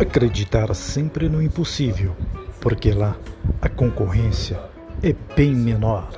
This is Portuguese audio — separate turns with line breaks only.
Acreditar sempre no impossível, porque lá a concorrência é bem menor.